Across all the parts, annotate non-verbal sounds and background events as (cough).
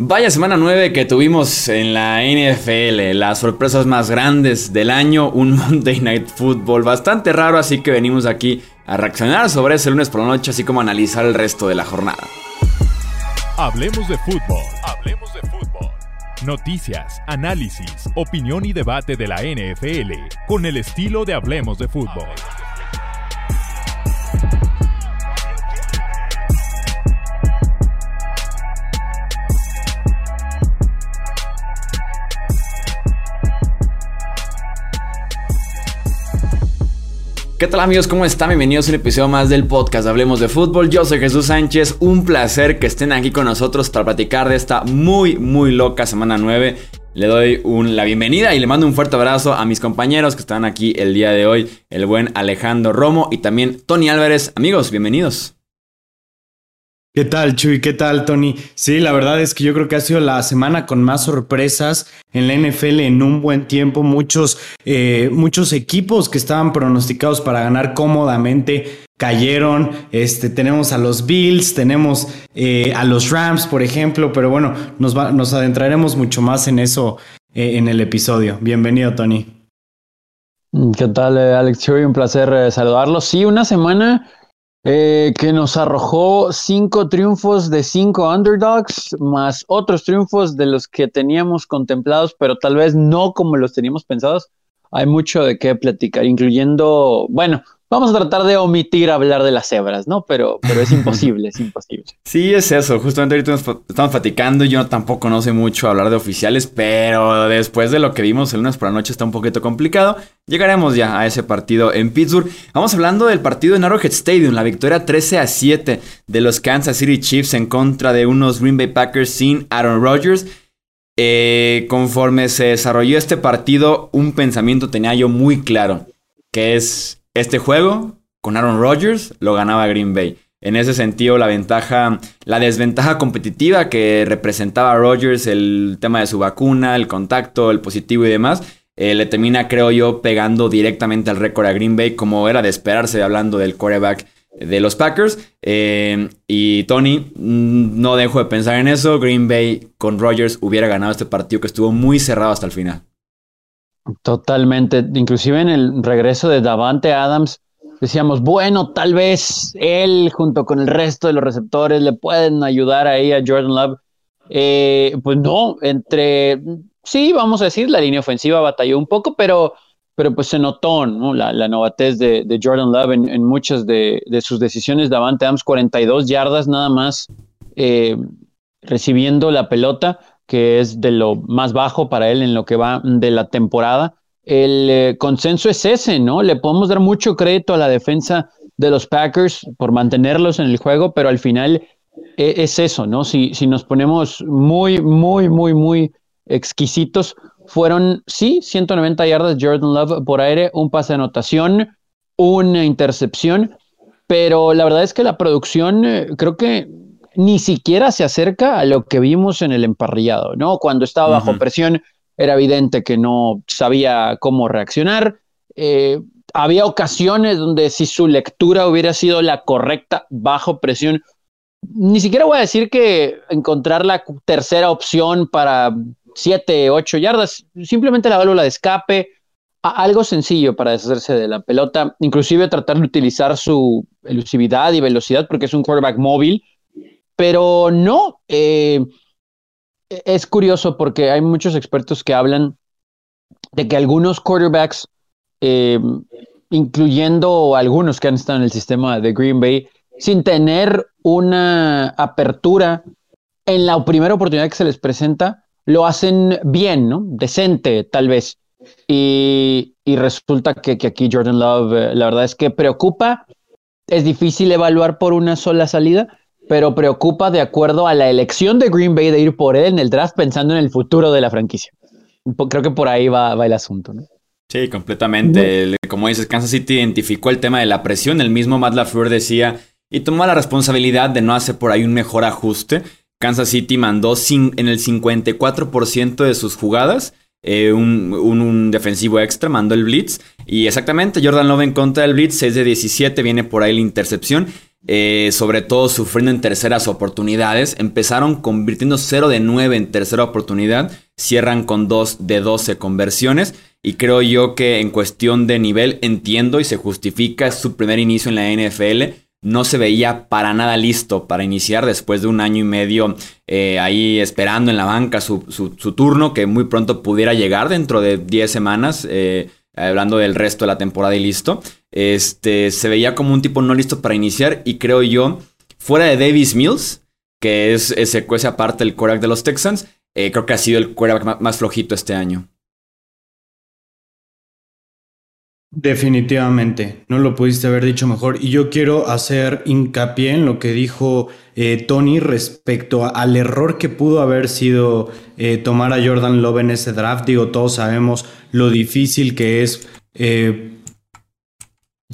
Vaya semana 9 que tuvimos en la NFL, las sorpresas más grandes del año, un (laughs) Monday Night Football bastante raro, así que venimos aquí a reaccionar sobre ese lunes por la noche, así como analizar el resto de la jornada. Hablemos de fútbol, hablemos de fútbol. Noticias, análisis, opinión y debate de la NFL con el estilo de Hablemos de fútbol. ¿Qué tal amigos? ¿Cómo están? Bienvenidos a un episodio más del podcast Hablemos de Fútbol. Yo soy Jesús Sánchez. Un placer que estén aquí con nosotros para platicar de esta muy, muy loca semana 9. Le doy la bienvenida y le mando un fuerte abrazo a mis compañeros que están aquí el día de hoy. El buen Alejandro Romo y también Tony Álvarez. Amigos, bienvenidos. ¿Qué tal, Chuy? ¿Qué tal, Tony? Sí, la verdad es que yo creo que ha sido la semana con más sorpresas en la NFL en un buen tiempo. Muchos, eh, muchos equipos que estaban pronosticados para ganar cómodamente cayeron. Este, tenemos a los Bills, tenemos eh, a los Rams, por ejemplo, pero bueno, nos, adentraremos mucho más en eso eh, en el episodio. Bienvenido, Tony. ¿Qué tal, Alex Chuy? Un placer saludarlo. Sí, una semana eh, que nos arrojó cinco triunfos de cinco underdogs, más otros triunfos de los que teníamos contemplados, pero tal vez no como los teníamos pensados. Hay mucho de qué platicar, incluyendo, bueno, Vamos a tratar de omitir hablar de las cebras, ¿no? Pero, pero es (laughs) imposible, es imposible. Sí, es eso. Justamente ahorita estamos platicando. Yo tampoco no sé mucho hablar de oficiales, pero después de lo que vimos el lunes por la noche está un poquito complicado. Llegaremos ya a ese partido en Pittsburgh. Vamos hablando del partido en Arrowhead Stadium, la victoria 13 a 7 de los Kansas City Chiefs en contra de unos Green Bay Packers sin Aaron Rodgers. Eh, conforme se desarrolló este partido, un pensamiento tenía yo muy claro, que es este juego, con Aaron Rodgers, lo ganaba Green Bay. En ese sentido, la ventaja, la desventaja competitiva que representaba Rodgers, el tema de su vacuna, el contacto, el positivo y demás, eh, le termina, creo yo, pegando directamente al récord a Green Bay, como era de esperarse hablando del quarterback de los Packers. Eh, y Tony, mm, no dejo de pensar en eso. Green Bay con Rodgers hubiera ganado este partido que estuvo muy cerrado hasta el final. Totalmente. Inclusive en el regreso de Davante Adams, decíamos, bueno, tal vez él junto con el resto de los receptores le pueden ayudar ahí a Jordan Love. Eh, pues no, entre, sí, vamos a decir, la línea ofensiva batalló un poco, pero, pero pues se notó la, la novatez de, Jordan Love en, muchas de, sus decisiones. Davante Adams, 42 yardas nada más eh, recibiendo la pelota que es de lo más bajo para él en lo que va de la temporada. El eh, consenso es ese, ¿no? Le podemos dar mucho crédito a la defensa de los Packers por mantenerlos en el juego, pero al final e, es eso, ¿no? Si, si nos ponemos muy, muy, muy, muy exquisitos, fueron, sí, 190 yardas Jordan Love por aire, un pase de anotación, una intercepción, pero la verdad es que la producción eh, creo que ni siquiera se acerca a lo que vimos en el emparrillado, ¿no? Cuando estaba bajo presión era evidente que no sabía cómo reaccionar. Eh, había ocasiones donde si su lectura hubiera sido la correcta bajo presión, ni siquiera voy a decir que encontrar la tercera opción para siete, ocho yardas, simplemente la válvula de escape, algo sencillo para deshacerse de la pelota, inclusive tratar de utilizar su elusividad y velocidad porque es un quarterback móvil, pero no, eh, es curioso porque hay muchos expertos que hablan de que algunos quarterbacks, eh, incluyendo algunos que han estado en el sistema de Green Bay, sin tener una apertura en la primera oportunidad que se les presenta, lo hacen bien, ¿no? Decente, tal vez. Y, resulta que, que, aquí Jordan Love, eh, la verdad es que preocupa. Es difícil evaluar por una sola salida, pero preocupa de acuerdo a la elección de Green Bay de ir por él en el draft pensando en el futuro de la franquicia. Creo que por ahí va, el asunto, ¿no? Sí, completamente. Como dices, Kansas City identificó el tema de la presión. El mismo Matt LaFleur decía y tomó la responsabilidad de no hacer por ahí un mejor ajuste. Kansas City mandó en el 54% de sus jugadas eh, un, un, defensivo extra, mandó el blitz. Y exactamente, Jordan Love en contra del blitz, 6 de 17, viene por ahí la intercepción. Eh, sobre todo sufriendo en terceras oportunidades. Empezaron convirtiendo 0 de 9 en tercera oportunidad, cierran con 2 de 12 conversiones. Y creo yo que en cuestión de nivel entiendo y se justifica su primer inicio en la NFL. No se veía para nada listo para iniciar después de un año y medio eh, ahí esperando en la banca su, turno, que muy pronto pudiera llegar dentro de 10 semanas. Eh, hablando del resto de la temporada y listo. Este, se veía como un tipo no listo para iniciar y creo yo, fuera de Davis Mills, que es ese aparte el quarterback de los Texans, eh, creo que ha sido el quarterback más flojito este año. Definitivamente, no lo pudiste haber dicho mejor. Y yo quiero hacer hincapié en lo que dijo eh, Tony respecto al error que pudo haber sido eh, tomar a Jordan Love en ese draft. Digo, todos sabemos lo difícil que es eh,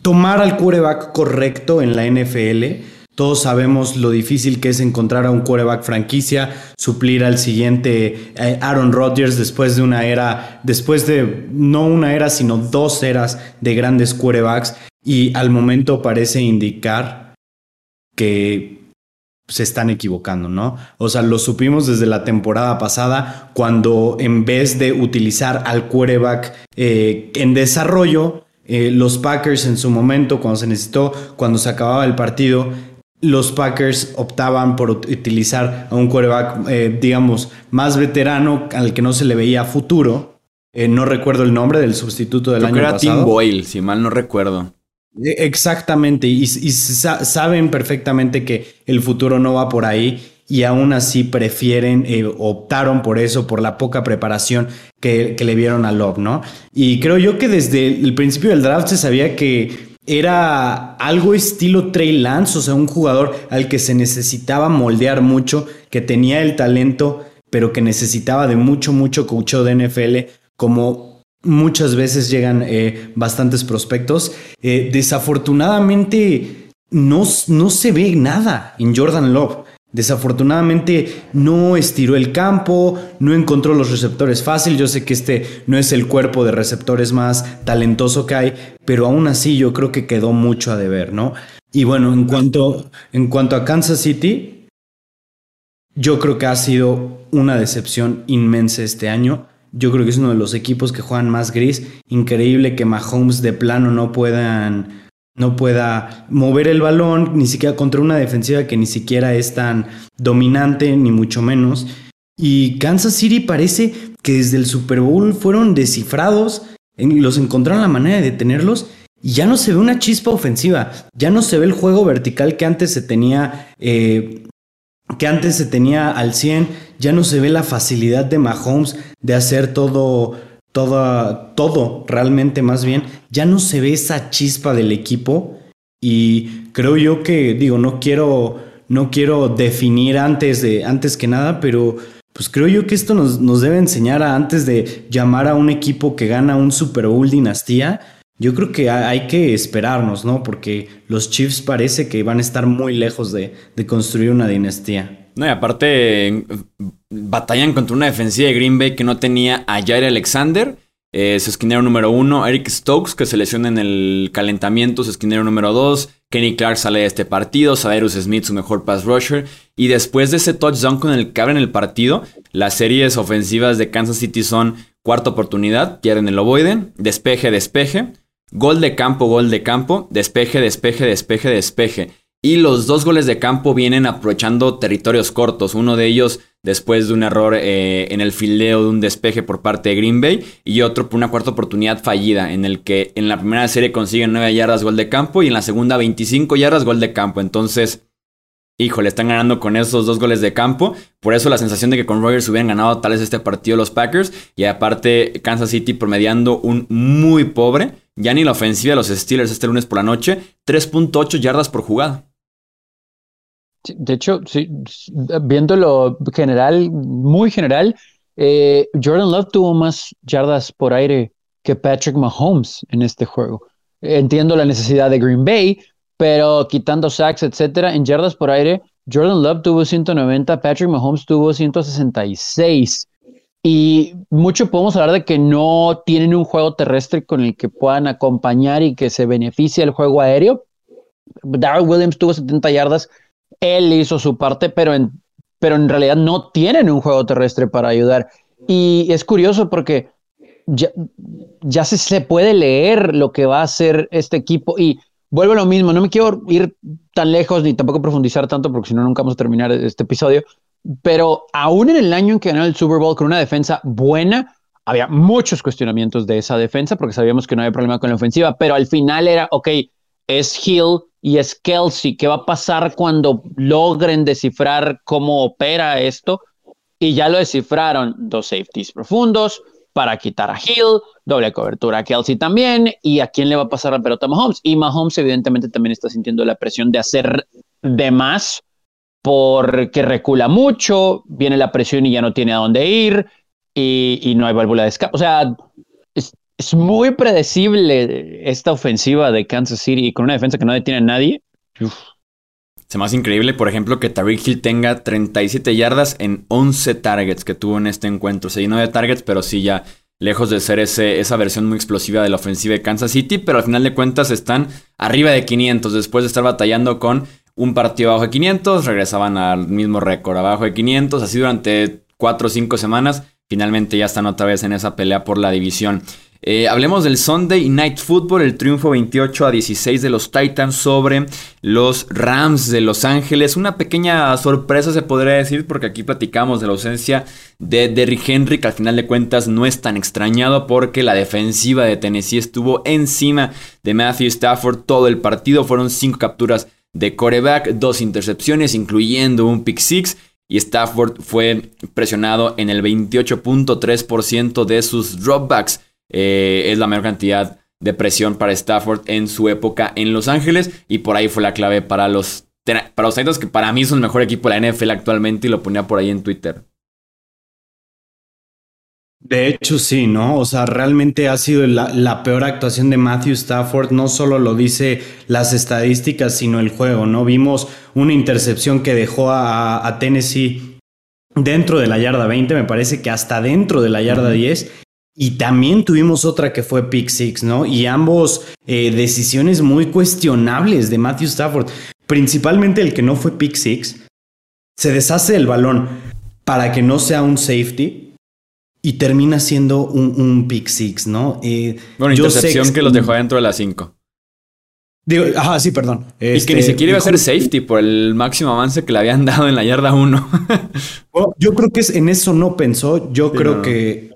tomar al quarterback correcto en la NFL. Todos sabemos lo difícil que es encontrar a un quarterback franquicia, suplir al siguiente eh, Aaron Rodgers después de una era, después de no una era, sino dos eras de grandes quarterbacks. Y al momento parece indicar que se están equivocando, ¿no? O sea, lo supimos desde la temporada pasada, cuando en vez de utilizar al quarterback eh, en desarrollo, eh, los Packers en su momento, cuando se necesitó, cuando se acababa el partido, los Packers optaban por utilizar a un quarterback, eh, digamos, más veterano, al que no se le veía futuro. Eh, no recuerdo el nombre del sustituto del año pasado. Tim Boyle, si mal no recuerdo. E, exactamente, y, saben perfectamente que el futuro no va por ahí y aún así prefieren, eh, optaron por eso, por la poca preparación que, que le vieron a Love, ¿no? Y creo yo que desde el principio del draft se sabía que era algo estilo Trey Lance, o sea, un jugador al que se necesitaba moldear mucho, que tenía el talento, pero que necesitaba de mucho, mucho coacheo de NFL, como muchas veces llegan eh, bastantes prospectos. Eh, desafortunadamente, no, no se ve nada en Jordan Love. Desafortunadamente no estiró el campo, no encontró los receptores fácil. Yo sé que este no es el cuerpo de receptores más talentoso que hay, pero aún así yo creo que quedó mucho a deber, ¿no? Y bueno, en cuanto, en cuanto a Kansas City, yo creo que ha sido una decepción inmensa este año. Yo creo que es uno de los equipos que juegan más gris. Increíble que Mahomes de plano no puedan no pueda mover el balón, ni siquiera contra una defensiva que ni siquiera es tan dominante, ni mucho menos. Y Kansas City parece que desde el Super Bowl fueron descifrados, los encontraron la manera de detenerlos y ya no se ve una chispa ofensiva, ya no se ve el juego vertical que antes se tenía, eh, que antes se tenía al 100, ya no se ve la facilidad de Mahomes de hacer todo todo, realmente más bien, ya no se ve esa chispa del equipo y creo yo que, digo, no quiero, no quiero definir antes, de, antes que nada, pero pues creo yo que esto nos, nos debe enseñar a antes de llamar a un equipo que gana un Super Bowl dinastía, yo creo que hay que esperarnos, ¿no? Porque los Chiefs parece que van a estar muy lejos de, de construir una dinastía. No, y aparte batallan contra una defensiva de Green Bay que no tenía a Jair Alexander, eh, su esquinero número uno, Eric Stokes, que se lesiona en el calentamiento, su esquinero número dos, Kenny Clark sale de este partido, Cyrus Smith, su mejor pass rusher, y después de ese touchdown con el que abren el partido, las series ofensivas de Kansas City son cuarta oportunidad, pierden el ovoide, despeje, despeje, gol de campo, gol de campo, despeje, despeje, despeje, despeje. Y los dos goles de campo vienen aprovechando territorios cortos. Uno de ellos después de un error eh, en el fileo de un despeje por parte de Green Bay. Y otro por una cuarta oportunidad fallida, en el que en la primera serie consiguen 9 yardas gol de campo y en la segunda 25 yardas gol de campo. Entonces, híjole, están ganando con esos dos goles de campo. Por eso la sensación de que con Rogers hubieran ganado tal vez este partido los Packers. Y aparte, Kansas City promediando un muy pobre. Ya ni la ofensiva de los Steelers este lunes por la noche. 3.8 yardas por jugada. De hecho, sí, viéndolo general, muy general, eh, Jordan Love tuvo más yardas por aire que Patrick Mahomes en este juego. Entiendo la necesidad de Green Bay, pero quitando sacks, etcétera, en yardas por aire, Jordan Love tuvo 190, Patrick Mahomes tuvo 166. Y mucho podemos hablar de que no tienen un juego terrestre con el que puedan acompañar y que se beneficie el juego aéreo, Darrell Williams tuvo 70 yardas, él hizo su parte, pero en, pero en realidad no tienen un juego terrestre para ayudar. Y es curioso porque ya, ya se, se puede leer lo que va a hacer este equipo y vuelvo a lo mismo, no me quiero ir tan lejos ni tampoco profundizar tanto porque si no nunca vamos a terminar este episodio, pero aún en el año en que ganó el Super Bowl con una defensa buena, había muchos cuestionamientos de esa defensa porque sabíamos que no había problema con la ofensiva, pero al final era, ok, es Hill y es Kelsey, ¿qué va a pasar cuando logren descifrar cómo opera esto? Y ya lo descifraron, dos safeties profundos para quitar a Hill, doble cobertura a Kelsey también, y a quién le va a pasar la pelota a Mahomes. Y Mahomes evidentemente también está sintiendo la presión de hacer de más porque recula mucho, viene la presión y ya no tiene a dónde ir, y, no hay válvula de escape. O sea, es, muy predecible esta ofensiva de Kansas City con una defensa que no detiene a nadie. Se me hace increíble, por ejemplo, que Tariq Hill tenga 37 yardas en 11 targets que tuvo en este encuentro. Se llenó de targets, pero sí ya lejos de ser ese, esa versión muy explosiva de la ofensiva de Kansas City, pero al final de cuentas están arriba de 500 después de estar batallando con un partido abajo de 500, regresaban al mismo récord abajo de 500, así durante 4 o 5 semanas finalmente ya están otra vez en esa pelea por la división. Eh, hablemos del Sunday Night Football, el triunfo 28 a 16 de los Titans sobre los Rams de Los Ángeles. Una pequeña sorpresa se podría decir porque aquí platicamos de la ausencia de Derrick Henry, que al final de cuentas no es tan extrañado porque la defensiva de Tennessee estuvo encima de Matthew Stafford todo el partido. Fueron 5 capturas de coreback, dos intercepciones, incluyendo un pick six y Stafford fue presionado en el 28.3% de sus dropbacks. Eh, es la mayor cantidad de presión para Stafford en su época en Los Ángeles y por ahí fue la clave para los para los Titans que para mí son el mejor equipo de la NFL actualmente y lo ponía por ahí en Twitter. De hecho, sí, ¿no? O sea, realmente ha sido la, peor actuación de Matthew Stafford. No solo lo dice las estadísticas, sino el juego, ¿no? Vimos una intercepción que dejó a, Tennessee dentro de la yarda 20, me parece que hasta dentro de la yarda 10. Y también tuvimos otra que fue pick six, ¿no? Y ambos eh, decisiones muy cuestionables de Matthew Stafford. Principalmente el que no fue pick six. Se deshace el balón para que no sea un safety y termina siendo un, un pick six, ¿no? Eh, bueno, intercepción que, los dejó dentro de las 5. Digo, ajá, sí, perdón. y que ni este, siquiera iba a ser safety por el máximo avance que le habían dado en la yarda 1. (laughs) yo creo que es, en eso no pensó. Yo creo que.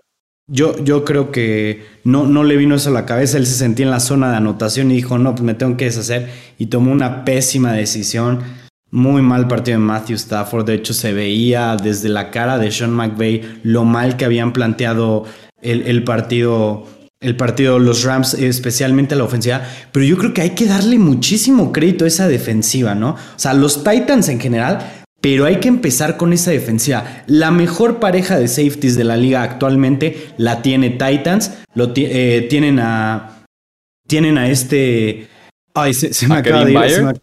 Yo, yo creo que no, no le vino eso a la cabeza. Él se sentía en la zona de anotación y dijo: No, pues me tengo que deshacer. Y tomó una pésima decisión. Muy mal partido de Matthew Stafford. De hecho, se veía desde la cara de Sean McVay lo mal que habían planteado el, partido. El partido, los Rams, especialmente la ofensiva. Pero yo creo que hay que darle muchísimo crédito a esa defensiva, ¿no? O sea, los Titans en general, pero hay que empezar con esa defensiva. La mejor pareja de safeties de la liga actualmente la tiene Titans. Lo eh, tienen a. Tienen a este. Ay, se, me acaba de ir.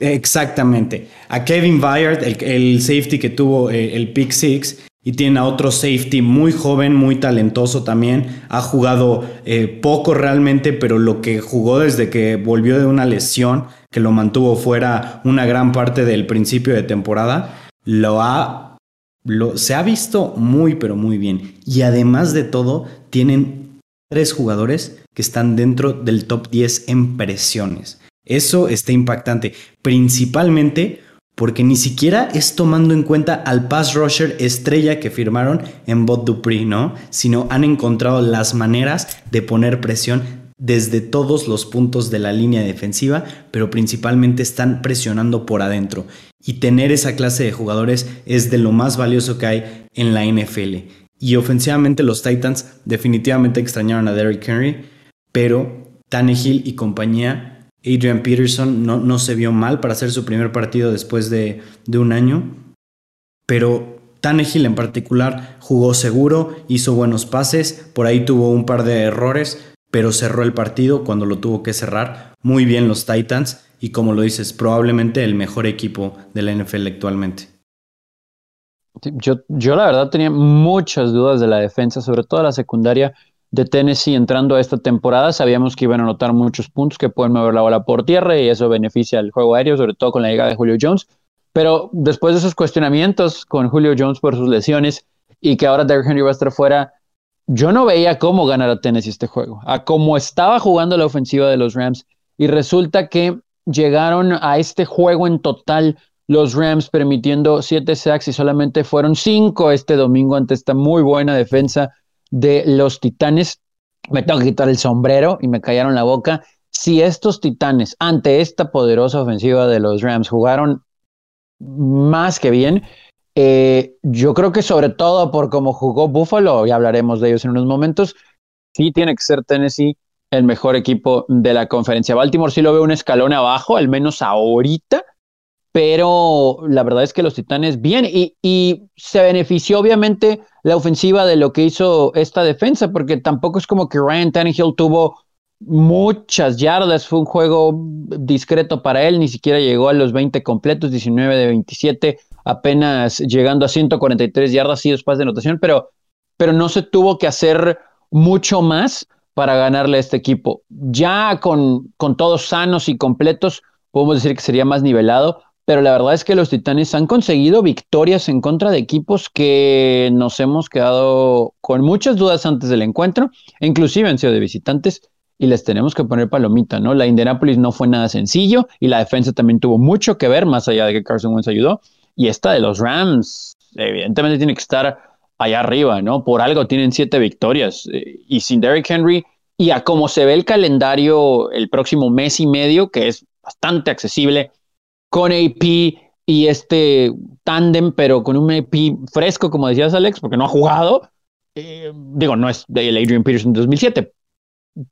Exactamente. A Kevin Byard, el, safety que tuvo eh, el pick six, y tiene a otro safety muy joven, muy talentoso también. Ha jugado eh, poco realmente, pero lo que jugó desde que volvió de una lesión, que lo mantuvo fuera una gran parte del principio de temporada, lo ha, lo, se ha visto muy, pero muy bien. Y además de todo, tienen tres jugadores que están dentro del top 10 en presiones. Eso está impactante, principalmente porque ni siquiera es tomando en cuenta al pass rusher estrella que firmaron en Bot Dupree, ¿no? Sino han encontrado las maneras de poner presión desde todos los puntos de la línea defensiva, pero principalmente están presionando por adentro. Y tener esa clase de jugadores es de lo más valioso que hay en la NFL. Y ofensivamente los Titans definitivamente extrañaron a Derrick Henry, pero Tannehill y compañía Adrian Peterson no, no, se vio mal para hacer su primer partido después de, un año, pero Tannehill en particular jugó seguro, hizo buenos pases, por ahí tuvo un par de errores, pero cerró el partido cuando lo tuvo que cerrar. Muy bien los Titans y como lo dices, probablemente el mejor equipo de la NFL actualmente. Yo, yo la verdad tenía muchas dudas de la defensa, sobre todo la secundaria. De Tennessee entrando a esta temporada. Sabíamos que iban a anotar muchos puntos, que pueden mover la bola por tierra y eso beneficia al juego aéreo, sobre todo con la llegada de Julio Jones. Pero después de esos cuestionamientos con Julio Jones por sus lesiones y que ahora Derrick Henry va a estar fuera, yo no veía cómo ganar a Tennessee este juego, a cómo estaba jugando la ofensiva de los Rams. Y resulta que llegaron a este juego en total los Rams permitiendo siete sacks y solamente fueron cinco este domingo ante esta muy buena defensa de los Titanes. Me tengo que quitar el sombrero y me callaron la boca. Si estos Titanes ante esta poderosa ofensiva de los Rams jugaron más que bien, eh, yo creo que sobre todo por cómo jugó Buffalo, y hablaremos de ellos en unos momentos, sí tiene que ser Tennessee el mejor equipo de la conferencia. Baltimore sí lo veo un escalón abajo, al menos ahorita, pero la verdad es que los Titanes bien y, se benefició obviamente la ofensiva de lo que hizo esta defensa, porque tampoco es como que Ryan Tannehill tuvo muchas yardas, fue un juego discreto para él, ni siquiera llegó a los 20 completos, 19 de 27, apenas llegando a 143 yardas y después de anotación, pero, pero no se tuvo que hacer mucho más para ganarle a este equipo. Ya con, con todos sanos y completos, podemos decir que sería más nivelado, pero la verdad es que los Titanes han conseguido victorias en contra de equipos que nos hemos quedado con muchas dudas antes del encuentro, inclusive han sido de visitantes y les tenemos que poner palomita, ¿no? La Indianapolis no fue nada sencillo y la defensa también tuvo mucho que ver, más allá de que Carson Wentz ayudó. Y esta de los Rams, evidentemente tiene que estar allá arriba, ¿no? Por algo tienen siete victorias. Eh, y sin Derrick Henry, y a cómo se ve el calendario el próximo mes y medio, que es bastante accesible, con AP y este tándem, pero con un AP fresco, como decías Alex, porque no ha jugado. Eh, digo, no es de Adrian Peterson 2007,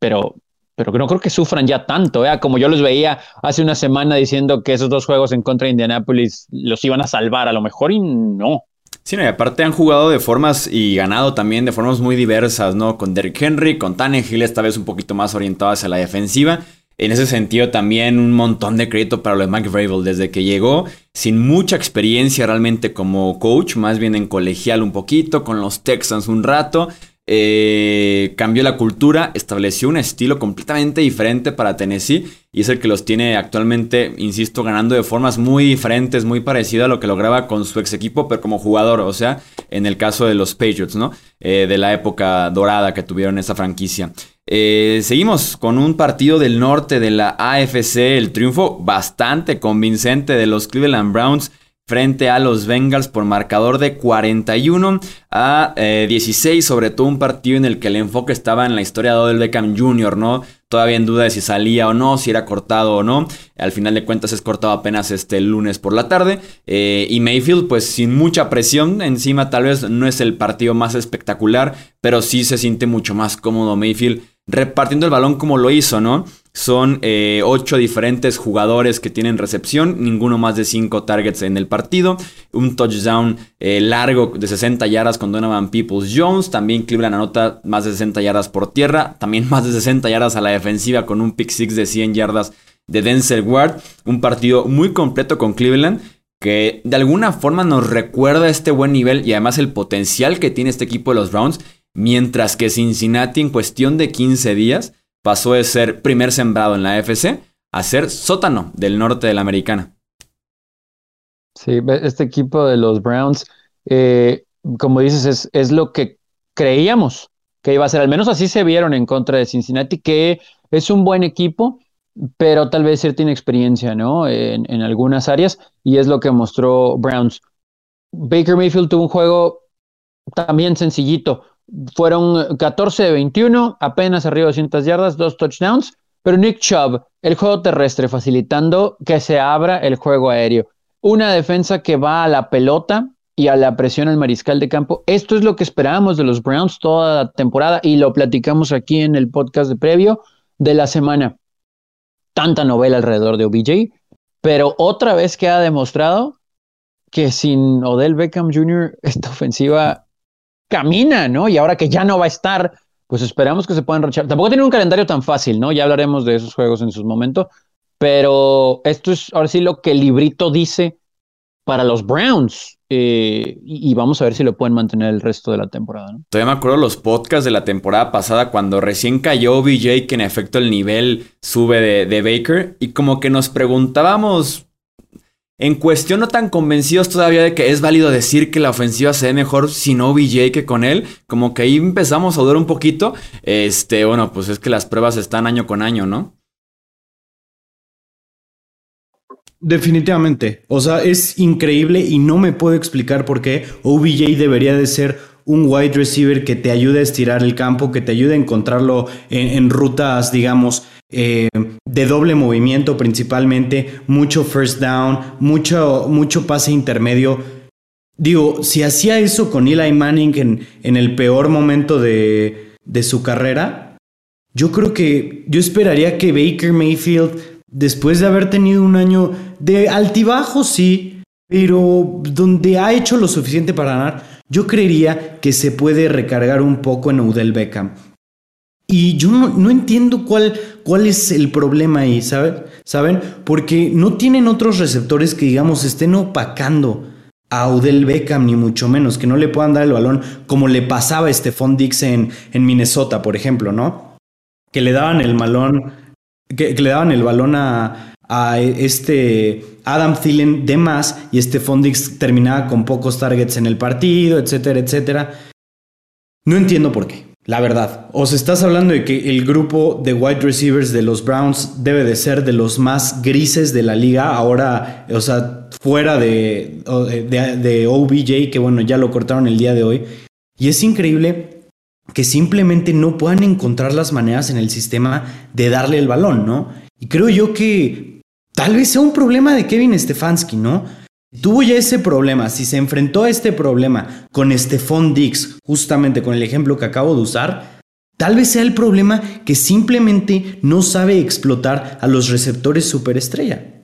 pero, pero no creo que sufran ya tanto, ¿eh? como yo los veía hace una semana diciendo que esos dos juegos en contra de Indianapolis los iban a salvar a lo mejor y no. Sí, no, aparte han jugado de formas y ganado también de formas muy diversas, ¿no? Con Derrick Henry, con Tannehill, esta vez un poquito más orientado hacia la defensiva. En ese sentido, también un montón de crédito para lo de Mike Vrabel desde que llegó, sin mucha experiencia realmente como coach, más bien en colegial un poquito, con los Texans un rato, eh, cambió la cultura, estableció un estilo completamente diferente para Tennessee y es el que los tiene actualmente, insisto, ganando de formas muy diferentes, muy parecido a lo que lograba con su ex equipo, pero como jugador, o sea, en el caso de los Patriots, ¿no? Eh, de la época dorada que tuvieron esa franquicia. Eh, seguimos con un partido del norte de la AFC, el triunfo bastante convincente de los Cleveland Browns frente a los Bengals por marcador de 41 a 16, eh, sobre todo un partido en el que el enfoque estaba en la historia de Odell Beckham Jr., ¿no? Todavía en duda de si salía o no, si era cortado o no. Al final de cuentas es cortado apenas este lunes por la tarde. Eh, y Mayfield, pues sin mucha presión encima, tal vez no es el partido más espectacular, pero sí se siente mucho más cómodo Mayfield repartiendo el balón como lo hizo, ¿no? Son eh, ocho diferentes jugadores que tienen recepción, ninguno más de cinco targets en el partido. Un touchdown eh, largo de 60 yardas con Donovan Peoples Jones. También Cleveland anota más de 60 yardas por tierra. También más de 60 yardas a la defensiva con un pick six de 100 yardas de Denzel Ward. Un partido muy completo con Cleveland que de alguna forma nos recuerda este buen nivel y además el potencial que tiene este equipo de los Browns. Mientras que Cincinnati en cuestión de 15 días pasó de ser primer sembrado en la AFC a ser sótano del norte de la americana. Sí, este equipo de los Browns, eh, como dices, es, es, lo que creíamos que iba a ser. Al menos así se vieron en contra de Cincinnati, que es un buen equipo, pero tal vez cierta inexperiencia, ¿no? En, en algunas áreas, y es lo que mostró Browns. Baker Mayfield tuvo un juego también sencillito. Fueron 14 de 21, apenas arriba de 200 yardas, dos touchdowns, pero Nick Chubb, el juego terrestre, facilitando que se abra el juego aéreo. Una defensa que va a la pelota y a la presión al mariscal de campo. Esto es lo que esperábamos de los Browns toda la temporada y lo platicamos aquí en el podcast de previo de la semana. Tanta novela alrededor de OBJ, pero otra vez que ha demostrado que sin Odell Beckham Jr. esta ofensiva camina, ¿no? Y ahora que ya no va a estar, pues esperamos que se puedan rechazar. Tampoco tiene un calendario tan fácil, ¿no? Ya hablaremos de esos juegos en sus momentos, pero esto es ahora sí lo que el librito dice para los Browns. Eh, y, vamos a ver si lo pueden mantener el resto de la temporada. ¿no? Todavía me acuerdo los podcasts de la temporada pasada cuando recién cayó BJ, que en efecto el nivel sube de, de Baker, y como que nos preguntábamos en cuestión no tan convencidos todavía de que es válido decir que la ofensiva se ve mejor sin OBJ que con él. Como que ahí empezamos a dudar un poquito. Este, bueno, pues es que las pruebas están año con año, ¿no? Definitivamente. O sea, es increíble y no me puedo explicar por qué OBJ debería de ser un wide receiver que te ayude a estirar el campo, que te ayude a encontrarlo en, rutas, digamos, eh, de doble movimiento principalmente, mucho first down, mucho, mucho pase intermedio. Digo, si hacía eso con Eli Manning en, en el peor momento de, de su carrera, yo creo que yo esperaría que Baker Mayfield, después de haber tenido un año de altibajo, sí, pero donde ha hecho lo suficiente para ganar, yo creería que se puede recargar un poco en Odell Beckham. Y yo no, entiendo cuál, cuál es el problema ahí, ¿saben? ¿saben? Porque no tienen otros receptores que, digamos, estén opacando a Odell Beckham, ni mucho menos, que no le puedan dar el balón como le pasaba a Stephon Dix en, en Minnesota, por ejemplo, ¿no? Que le daban el balón, que le daban el balón a, a este Adam Thielen de más y este Fondix terminaba con pocos targets en el partido, etcétera, etcétera. No entiendo por qué, la verdad. ¿Os estás hablando de que el grupo de wide receivers de los Browns debe de ser de los más grises de la liga? Ahora, o sea, fuera de, de, OBJ, que bueno, ya lo cortaron el día de hoy. Y es increíble que simplemente no puedan encontrar las maneras en el sistema de darle el balón, ¿no? Y creo yo que Tal vez sea un problema de Kevin Stefanski, ¿no? Tuvo ya ese problema, si se enfrentó a este problema con Stephon Dix, justamente con el ejemplo que acabo de usar, tal vez sea el problema que simplemente no sabe explotar a los receptores superestrella.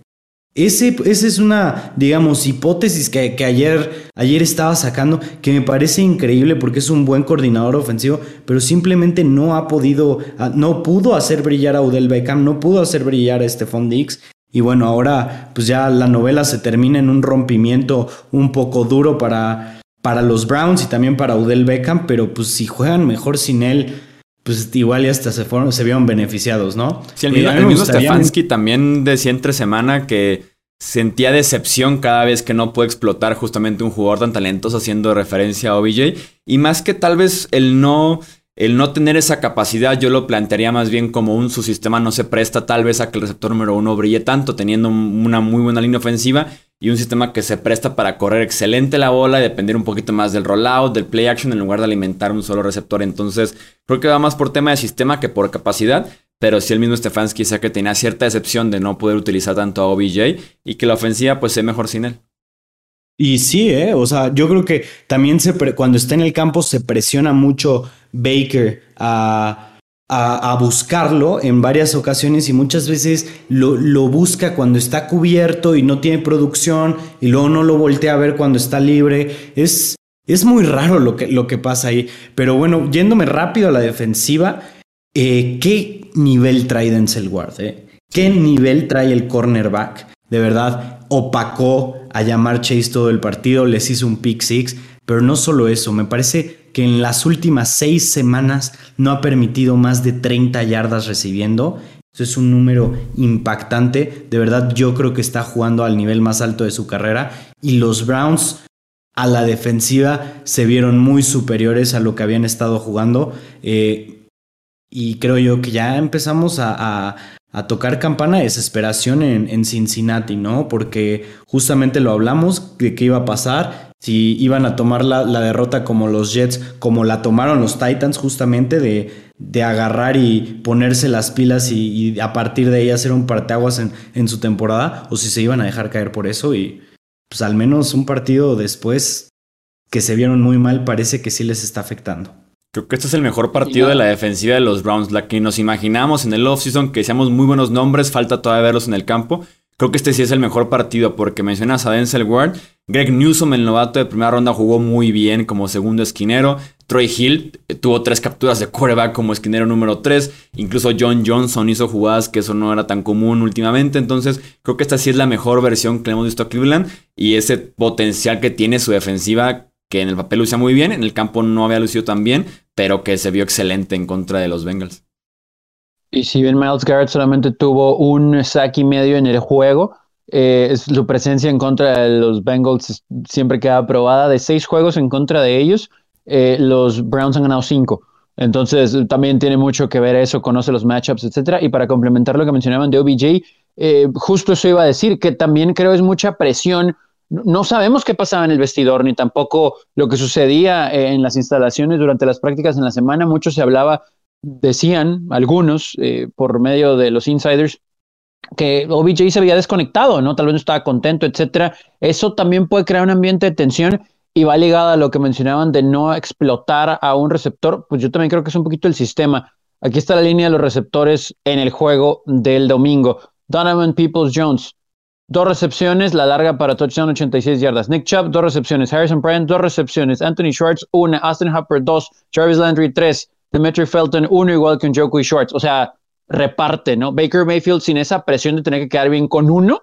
Esa es una, digamos, hipótesis que, que, ayer, ayer estaba sacando que me parece increíble porque es un buen coordinador ofensivo, pero simplemente no ha podido, no pudo hacer brillar a Odell Beckham, no pudo hacer brillar a Stephon Dix y bueno, ahora pues ya la novela se termina en un rompimiento un poco duro para, para los Browns y también para Udell Beckham, pero pues si juegan mejor sin él, pues igual ya hasta se, fueron, se vieron beneficiados, ¿no? Sí, el mismo, Stefanski también decía entre semana que sentía decepción cada vez que no puede explotar justamente un jugador tan talentoso haciendo referencia a OBJ. Y más que tal vez el no el no tener esa capacidad yo lo plantearía más bien como un su sistema no se presta tal vez a que el receptor número uno brille tanto, teniendo una muy buena línea ofensiva y un sistema que se presta para correr excelente la bola y depender un poquito más del rollout, del play action en lugar de alimentar un solo receptor. Entonces, creo que va más por tema de sistema que por capacidad. Pero si el mismo Stefanski quizá que tenía cierta decepción de no poder utilizar tanto a OBJ y que la ofensiva pues sea mejor sin él. Y sí, ¿eh? o sea, yo creo que también se cuando está en el campo se presiona mucho Baker a, a, buscarlo en varias ocasiones y muchas veces lo, lo, busca cuando está cubierto y no tiene producción y luego no lo voltea a ver cuando está libre. Es, es muy raro lo que, lo que pasa ahí. Pero bueno, yéndome rápido a la defensiva, eh, ¿qué nivel trae Denzel Ward? Eh? ¿Qué nivel trae el cornerback? De verdad, opacó a llamar Chase todo el partido, les hizo un pick six, pero no solo eso, me parece que en las últimas seis semanas no ha permitido más de 30 yardas recibiendo. Eso es un número impactante. De verdad, yo creo que está jugando al nivel más alto de su carrera. Y los Browns a la defensiva se vieron muy superiores a lo que habían estado jugando. Eh, y creo yo que ya empezamos a, tocar campana de desesperación en, en, Cincinnati, ¿no? Porque justamente lo hablamos de qué iba a pasar, si iban a tomar la, la derrota como los Jets, como la tomaron los Titans, justamente de, de agarrar y ponerse las pilas y, a partir de ahí hacer un parteaguas en, en su temporada, o si se iban a dejar caer por eso y pues al menos un partido después que se vieron muy mal parece que sí les está afectando. Creo que este es el mejor partido de la defensiva de los Browns, la que nos imaginamos en el offseason, que seamos muy buenos nombres, falta todavía verlos en el campo. Creo que este sí es el mejor partido porque mencionas a Denzel Ward. Greg Newsom, el novato de primera ronda, jugó muy bien como segundo esquinero. Troy Hill eh, tuvo tres capturas de quarterback como esquinero número 3. Incluso John Johnson hizo jugadas que eso no era tan común últimamente. Entonces, creo que esta sí es la mejor versión que le hemos visto a Cleveland. Y ese potencial que tiene su defensiva, que en el papel lució muy bien, en el campo no había lucido tan bien, pero que se vio excelente en contra de los Bengals. Y si bien Miles Garrett solamente tuvo un sack y medio en el juego, eh, su presencia en contra de los Bengals siempre queda aprobada. De seis juegos en contra de ellos, eh, los Browns han ganado cinco. Entonces también tiene mucho que ver eso, conoce los matchups, etcétera. Y para complementar lo que mencionaban de OBJ, eh, justo eso iba a decir, que también creo es mucha presión. No sabemos qué pasaba en el vestidor, ni tampoco lo que sucedía en las instalaciones durante las prácticas en la semana. Mucho se hablaba decían algunos eh, por medio de los insiders que OBJ se había desconectado, ¿no? Tal vez no estaba contento, etcétera. Eso también puede crear un ambiente de tensión y va ligado a lo que mencionaban de no explotar a un receptor. Pues yo también creo que es un poquito el sistema. Aquí está la línea de los receptores en el juego del domingo. Donovan Peoples Jones, dos recepciones, la larga para touchdown 86 yardas. Nick Chubb, dos recepciones. Harrison Bryant, dos recepciones. Anthony Schwartz, una. Austin Hopper, dos. Jarvis Landry, tres. Dimitri Felton, uno igual que un Joku y Shorts. O sea, reparte, ¿no? Baker Mayfield sin esa presión de tener que quedar bien con uno,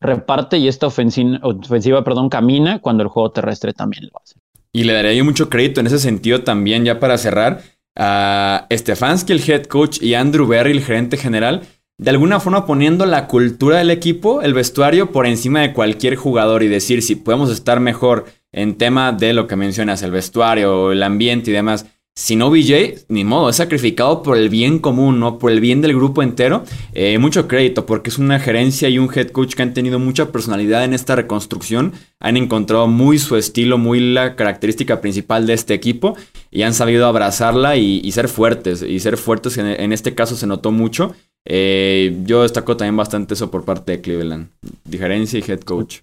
reparte y esta ofensiva, ofensiva perdón, camina cuando el juego terrestre también lo hace. Y le daría yo mucho crédito en ese sentido también, ya para cerrar, a Stefanski, el head coach, y Andrew Berry, el gerente general, de alguna forma poniendo la cultura del equipo, el vestuario, por encima de cualquier jugador y decir si podemos estar mejor en tema de lo que mencionas, el vestuario, el ambiente y demás si no BJ, ni modo, es sacrificado por el bien común, ¿no? Por el bien del grupo entero. Eh, mucho crédito, porque es una gerencia y un head coach que han tenido mucha personalidad en esta reconstrucción. Han encontrado muy su estilo, muy la característica principal de este equipo. Y han sabido abrazarla y, ser fuertes. Y ser fuertes en, este caso se notó mucho. Eh, yo destaco también bastante eso por parte de Cleveland. Gerencia y head coach.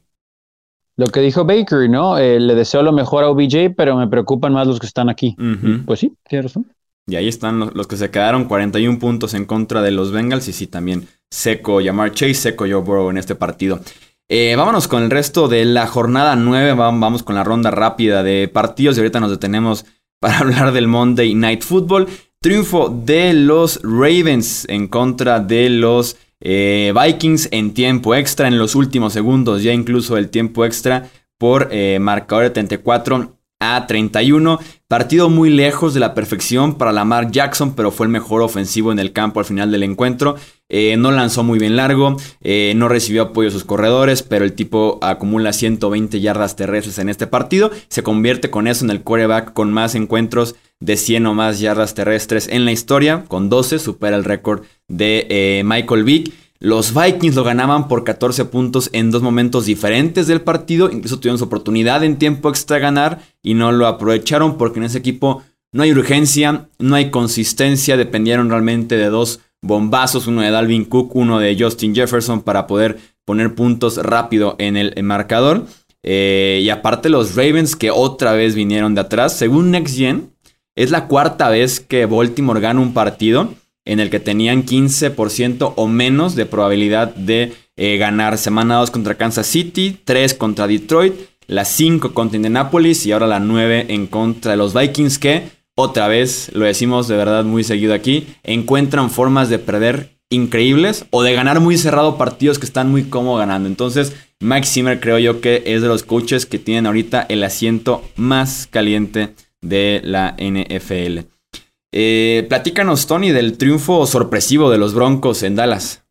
Lo que dijo Baker, ¿no? Eh, le deseo lo mejor a OBJ, pero me preocupan más los que están aquí. Pues sí, tiene razón. Y ahí están los, que se quedaron 41 puntos en contra de los Bengals y sí también seco Yamar Chase, seco Joe Burrow en este partido. Eh, vámonos con el resto de la jornada 9, vamos con la ronda rápida de partidos y ahorita nos detenemos (laughs) para hablar del Monday Night Football. Triunfo de los Ravens en contra de los eh, Vikings en tiempo extra, en los últimos segundos, ya incluso el tiempo extra por eh, marcador de 34 a 31. Partido muy lejos de la perfección para Lamar Jackson, pero fue el mejor ofensivo en el campo al final del encuentro. Eh, no lanzó muy bien largo, no recibió apoyo a sus corredores, pero el tipo acumula 120 yardas terrestres en este partido. Se convierte con eso en el quarterback con más encuentros de 100 o más yardas terrestres en la historia. Con 12 supera el récord de eh, Michael Vick. Los Vikings lo ganaban por 14 puntos en dos momentos diferentes del partido. Incluso tuvieron su oportunidad en tiempo extra ganar y no lo aprovecharon porque en ese equipo no hay urgencia, no hay consistencia. Dependieron realmente de dos bombazos, uno de Dalvin Cook, uno de Justin Jefferson para poder poner puntos rápido en el marcador. Eh, y aparte los Ravens que otra vez vinieron de atrás. Según Next Gen, es la cuarta vez que Baltimore gana un partido en el que tenían 15% o menos de probabilidad de eh, ganar. Semana 2 contra Kansas City, 3 contra Detroit, la 5 contra Indianapolis y ahora la 9 en contra de los Vikings que, otra vez, lo decimos de verdad muy seguido aquí, encuentran formas de perder increíbles o de ganar muy cerrado partidos que están muy cómodos ganando. Entonces, Mike Zimmer creo yo que es de los coaches que tienen ahorita el asiento más caliente de la NFL. Eh, platícanos, Tony, del triunfo sorpresivo de los Broncos en Dallas.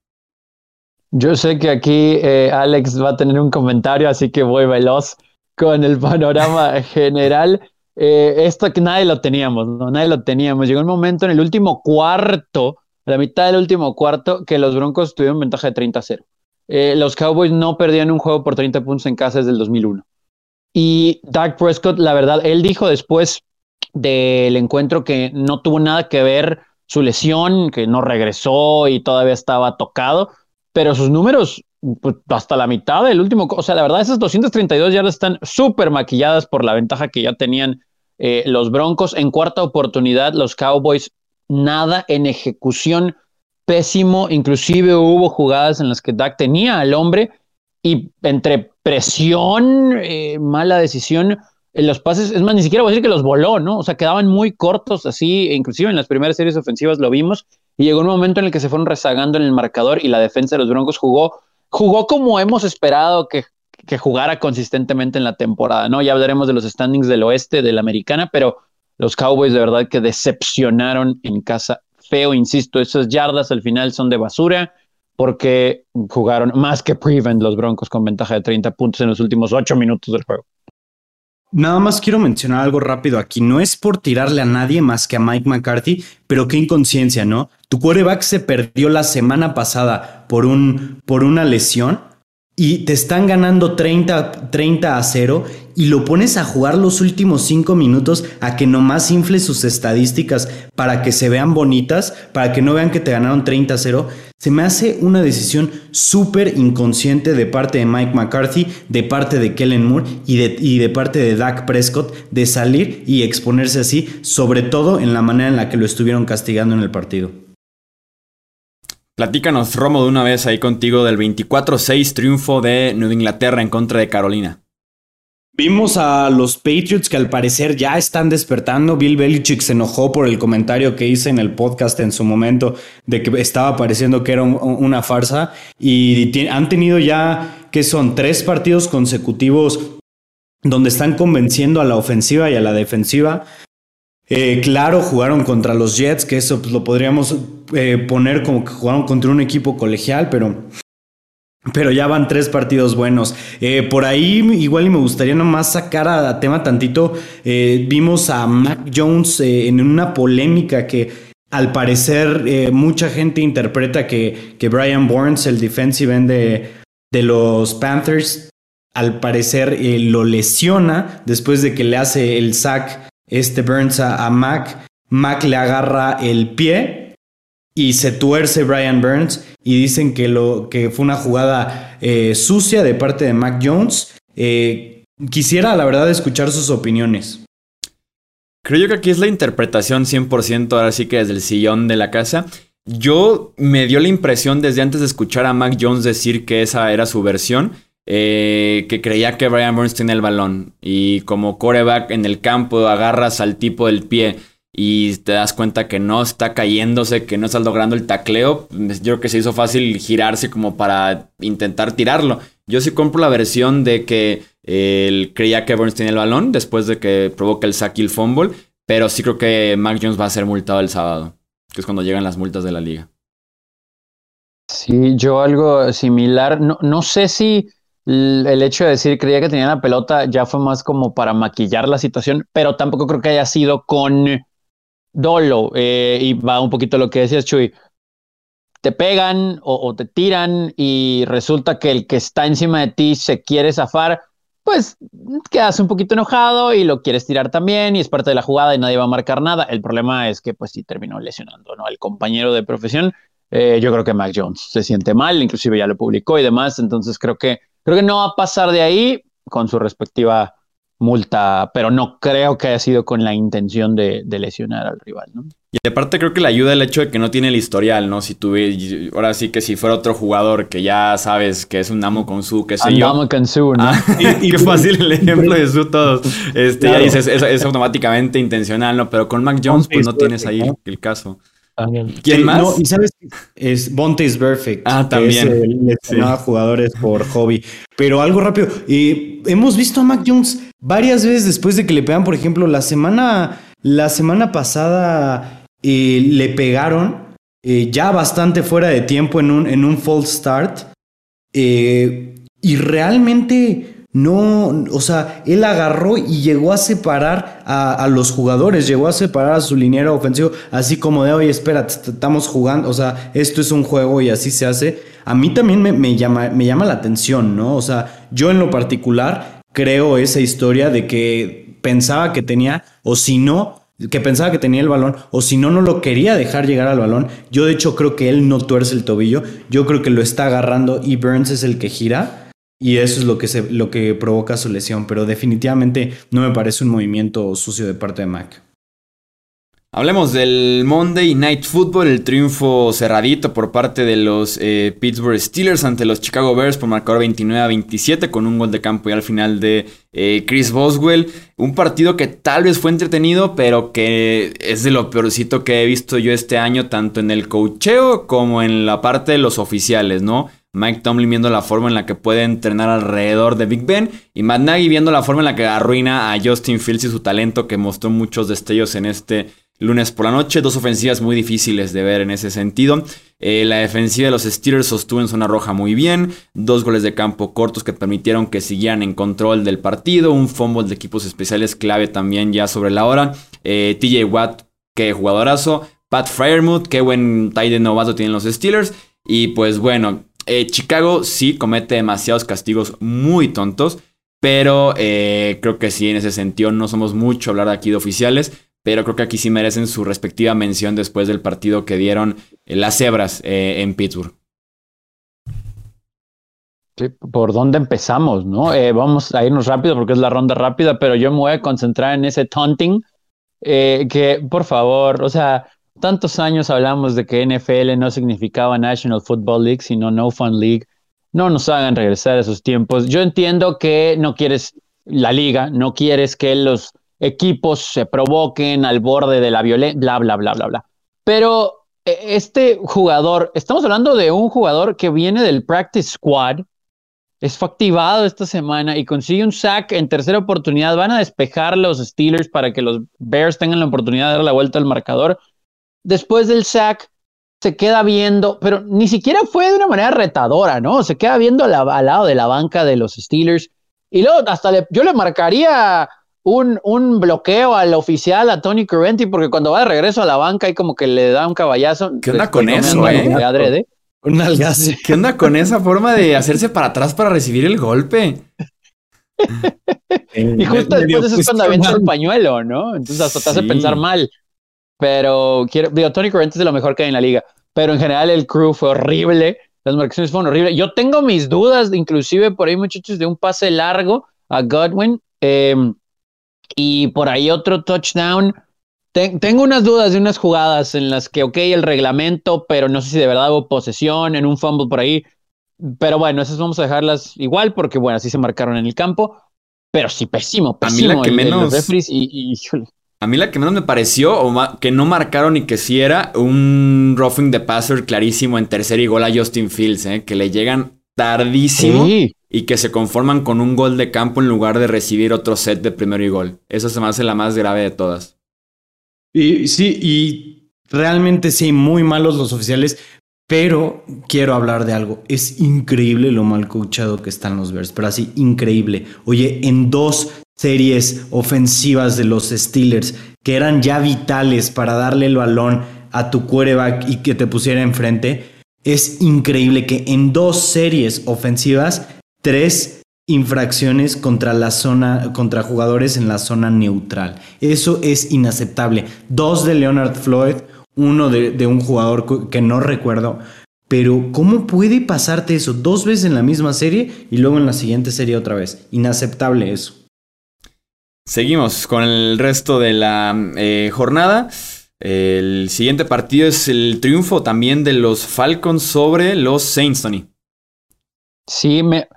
Yo sé que aquí eh, Alex va a tener un comentario, así que voy veloz con el panorama general. Eh, esto que nadie lo teníamos, ¿no? Nadie lo teníamos. Llegó un momento en el último cuarto, a la mitad del último cuarto, que los Broncos tuvieron ventaja de 30-0. los Cowboys no perdían un juego por 30 puntos en casa desde el 2001. Y Dak Prescott, la verdad, él dijo después del encuentro que no tuvo nada que ver su lesión, que no regresó y todavía estaba tocado, pero sus números pues, hasta la mitad del último, o sea, la verdad esas 232 yardas están súper maquilladas por la ventaja que ya tenían eh, los Broncos. En cuarta oportunidad, los Cowboys nada en ejecución pésimo, inclusive hubo jugadas en las que Dak tenía al hombre y entre presión, eh, mala decisión, en los pases, es más, ni siquiera voy a decir que los voló, ¿no? O sea, quedaban muy cortos así, inclusive en las primeras series ofensivas lo vimos, y llegó un momento en el que se fueron rezagando en el marcador y la defensa de los Broncos jugó, jugó como hemos esperado que, que jugara consistentemente en la temporada, ¿no? Ya hablaremos de los standings del oeste, de la americana, pero los Cowboys de verdad que decepcionaron en casa feo, insisto, esas yardas al final son de basura porque jugaron más que prevent los Broncos con ventaja de 30 puntos en los últimos 8 minutos del juego. Nada más quiero mencionar algo rápido aquí. No es por tirarle a nadie más que a Mike McCarthy, pero qué inconsciencia, ¿no? Tu quarterback se perdió la semana pasada por, un, por una lesión y te están ganando 30, 30 a 0 y lo pones a jugar los últimos 5 minutos a que nomás infle sus estadísticas para que se vean bonitas, para que no vean que te ganaron 30 a 0, se me hace una decisión súper inconsciente de parte de Mike McCarthy, de parte de Kellen Moore y de, y de parte de Dak Prescott de salir y exponerse así, sobre todo en la manera en la que lo estuvieron castigando en el partido. Platícanos, Romo, de una vez ahí contigo del 24-6 triunfo de Nueva Inglaterra en contra de Carolina. Vimos a los Patriots que al parecer ya están despertando. Bill Belichick se enojó por el comentario que hice en el podcast en su momento de que estaba pareciendo que era una farsa y han tenido ya que son tres partidos consecutivos donde están convenciendo a la ofensiva y a la defensiva. Eh, claro, jugaron contra los Jets, que eso pues, lo podríamos eh, poner como que jugaron contra un equipo colegial, pero, pero ya van tres partidos buenos. Eh, por ahí igual y me gustaría nomás sacar a, tema tantito. vimos a Mac Jones en una polémica que al parecer mucha gente interpreta que, que Brian Burns, el defensive end de, de los Panthers, al parecer lo lesiona después de que le hace el sack este Burns a, Mac. Mac le agarra el pie y se tuerce Brian Burns y dicen que, lo, que fue una jugada eh, sucia de parte de Mac Jones. Eh, quisiera, la verdad, escuchar sus opiniones. Creo que aquí es la interpretación 100% ahora sí que desde el sillón de la casa. Yo me dio la impresión desde antes de escuchar a Mac Jones decir que esa era su versión eh, que creía que Brian Burns tiene el balón. Y como coreback en el campo agarras al tipo del pie y te das cuenta que no está cayéndose, que no estás logrando el tacleo, pues, yo creo que se hizo fácil girarse como para intentar tirarlo. Yo sí compro la versión de que él creía que Burns tiene el balón después de que provoca el sack y el fumble, pero sí creo que Mac Jones va a ser multado el sábado, que es cuando llegan las multas de la liga. Sí, yo algo similar, no, no sé si el hecho de decir creía que tenía la pelota ya fue más como para maquillar la situación, pero tampoco creo que haya sido con dolo. Eh, y va un poquito lo que decías, Chuy. Te pegan o, te tiran y resulta que el que está encima de ti se quiere zafar, pues quedas un poquito enojado y lo quieres tirar también y es parte de la jugada y nadie va a marcar nada. El problema es que pues sí terminó lesionando, ¿no? Compañero de profesión. Eh, yo creo que Mac Jones se siente mal, inclusive ya lo publicó y demás, entonces creo que Creo que no va a pasar de ahí con su respectiva multa, pero no creo que haya sido con la intención de, lesionar al rival, ¿no? Y aparte creo que le ayuda el hecho de que no tiene el historial, ¿no? Si tuve, ahora sí que si fuera otro jugador que ya sabes que es un amo con su, qué sé yo. Amo con su, ¿no? Ah, y, (laughs) (laughs) qué fácil el ejemplo de su todos. Este, ya dices, es, automáticamente intencional, ¿no? Pero con Mac Jones, pues no tienes ahí el caso. ¿Quién más? No, y sabes, es Bonte is Perfect. Ah, también. Es jugadores por hobby. Pero algo rápido. Eh, hemos visto a Mac Jones varias veces después de que le pegan, por ejemplo, la semana, la semana pasada eh, le pegaron eh, ya bastante fuera de tiempo en un, en un false start. y realmente no, o sea, él agarró y llegó a separar a, los jugadores, llegó a separar a su liniero ofensivo, así como de, oye, espera, estamos jugando, o sea, esto es un juego y así se hace. A mí también me, llama, me llama la atención, ¿no? O sea, yo en lo particular creo esa historia de que pensaba que tenía, o si no, que pensaba que tenía el balón, o si no, no lo quería dejar llegar al balón. Yo de hecho creo que él no tuerce el tobillo, yo creo que lo está agarrando y Burns es el que gira. Y eso es lo que, se, lo que provoca su lesión, pero definitivamente no me parece un movimiento sucio de parte de Mac. Hablemos del Monday Night Football, el triunfo cerradito por parte de los eh, Pittsburgh Steelers ante los Chicago Bears por marcador 29 a 27 con un gol de campo y al final de eh, Chris Boswell. Un partido que tal vez fue entretenido, pero que es de lo peorcito que he visto yo este año, tanto en el cocheo como en la parte de los oficiales, ¿no? Mike Tomlin viendo la forma en la que puede entrenar alrededor de Big Ben y Matt Nagy viendo la forma en la que arruina a Justin Fields y su talento que mostró muchos destellos en este lunes por la noche. Dos ofensivas muy difíciles de ver en ese sentido. Eh, la defensiva de los Steelers sostuvo en zona roja muy bien. Dos goles de campo cortos que permitieron que siguieran en control del partido. Un fumble de equipos especiales clave también ya sobre la hora. Eh, TJ Watt, qué jugadorazo. Pat Fryermuth, qué buen tight novato tienen los Steelers. Y pues bueno, eh, Chicago sí comete demasiados castigos muy tontos. Pero creo que sí, en ese sentido no somos mucho hablar aquí de oficiales pero creo que aquí sí merecen su respectiva mención después del partido que dieron eh, las cebras eh, en Pittsburgh. ¿Por dónde empezamos? ¿no? Eh, vamos a irnos rápido porque es la ronda rápida, pero yo me voy a concentrar en ese taunting. que, por favor, o sea, tantos años hablamos de que NFL no significaba National Football League, sino No Fun League. No nos hagan regresar a esos tiempos. Yo entiendo que no quieres la liga, no quieres que los equipos se provoquen al borde de la violencia, bla, bla, bla, bla, bla. Pero e, este jugador, estamos hablando de un jugador que viene del practice squad, es activado esta semana y consigue un sack en tercera oportunidad. Van a despejar los Steelers para que los Bears tengan la oportunidad de dar la vuelta al marcador. Después del sack, se queda viendo, pero ni siquiera fue de una manera retadora, ¿no? Se queda viendo al lado de la banca de los Steelers. Y luego hasta yo le marcaría un, un, bloqueo al oficial, a Tony Currenti, porque cuando va de regreso a la banca hay como que le da un caballazo. ¿Qué onda con eso, eh? ¿Qué onda con esa forma de hacerse para atrás para recibir el golpe? (laughs) y justo después eso es cuando avienta el pañuelo, ¿no? Entonces hasta te hace pensar mal. Pero quiero, digo, Tony Currenti es de lo mejor que hay en la liga. Pero en general el crew fue horrible. Las marcaciones fueron horribles. Yo tengo mis dudas, inclusive por ahí, muchachos, de un pase largo a Godwin. Eh, y por ahí otro touchdown. tengo unas dudas de unas jugadas en las que, ok, el reglamento, pero no sé si de verdad hubo posesión en un fumble por ahí. Pero bueno, esas vamos a dejarlas igual porque, bueno, así se marcaron en el campo. Pero sí, pésimo, pésimo. A mí la que menos... a mí la que menos me pareció, o que no marcaron y que sí era un roughing de passer clarísimo en tercer y gol a Justin Fields, ¿eh? que le llegan tardísimo. Sí y que se conforman con un gol de campo en lugar de recibir otro set de primero y gol. Esa se me hace la más grave de todas. Y, sí, y realmente sí, muy malos los oficiales, pero quiero hablar de algo. Es increíble lo mal coachado que están los Bears, pero así increíble. Oye, en dos series ofensivas de los Steelers que eran ya vitales para darle el balón a tu quarterback y que te pusiera enfrente, es increíble que en dos series ofensivas tres infracciones contra la zona, contra jugadores en la zona neutral. Eso es inaceptable. Dos de Leonard Floyd, uno de, un jugador que no recuerdo. Pero, ¿cómo puede pasarte eso dos veces en la misma serie y luego en la siguiente serie otra vez? Inaceptable eso. Seguimos con el resto de la eh, jornada. El siguiente partido es el triunfo también de los Falcons sobre los Saints, Tony. Sí, me,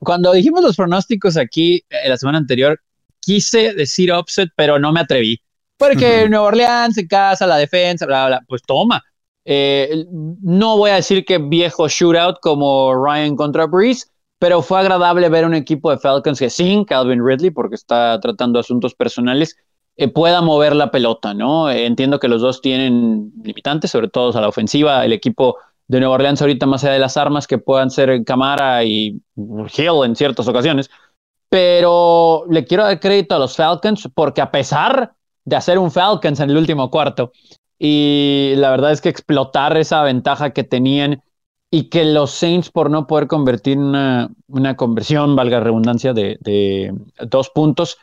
cuando dijimos los pronósticos aquí eh, la semana anterior, quise decir upset, pero no me atreví. Porque Nueva Orleans se casa, la defensa, bla, bla, pues toma. Eh, no voy a decir que viejo shootout como Ryan contra Breeze, pero fue agradable ver un equipo de Falcons que sin Calvin Ridley, porque está tratando asuntos personales, eh, pueda mover la pelota, ¿no? entiendo que los dos tienen limitantes, sobre todo a la ofensiva. El equipo de Nueva Orleans ahorita más allá de las armas que puedan ser Camara y Hill en ciertas ocasiones. Pero le quiero dar crédito a los Falcons porque a pesar de hacer un Falcons en el último cuarto y la verdad es que explotar esa ventaja que tenían y que los Saints por no poder convertir una, una conversión, valga redundancia, de, de dos puntos,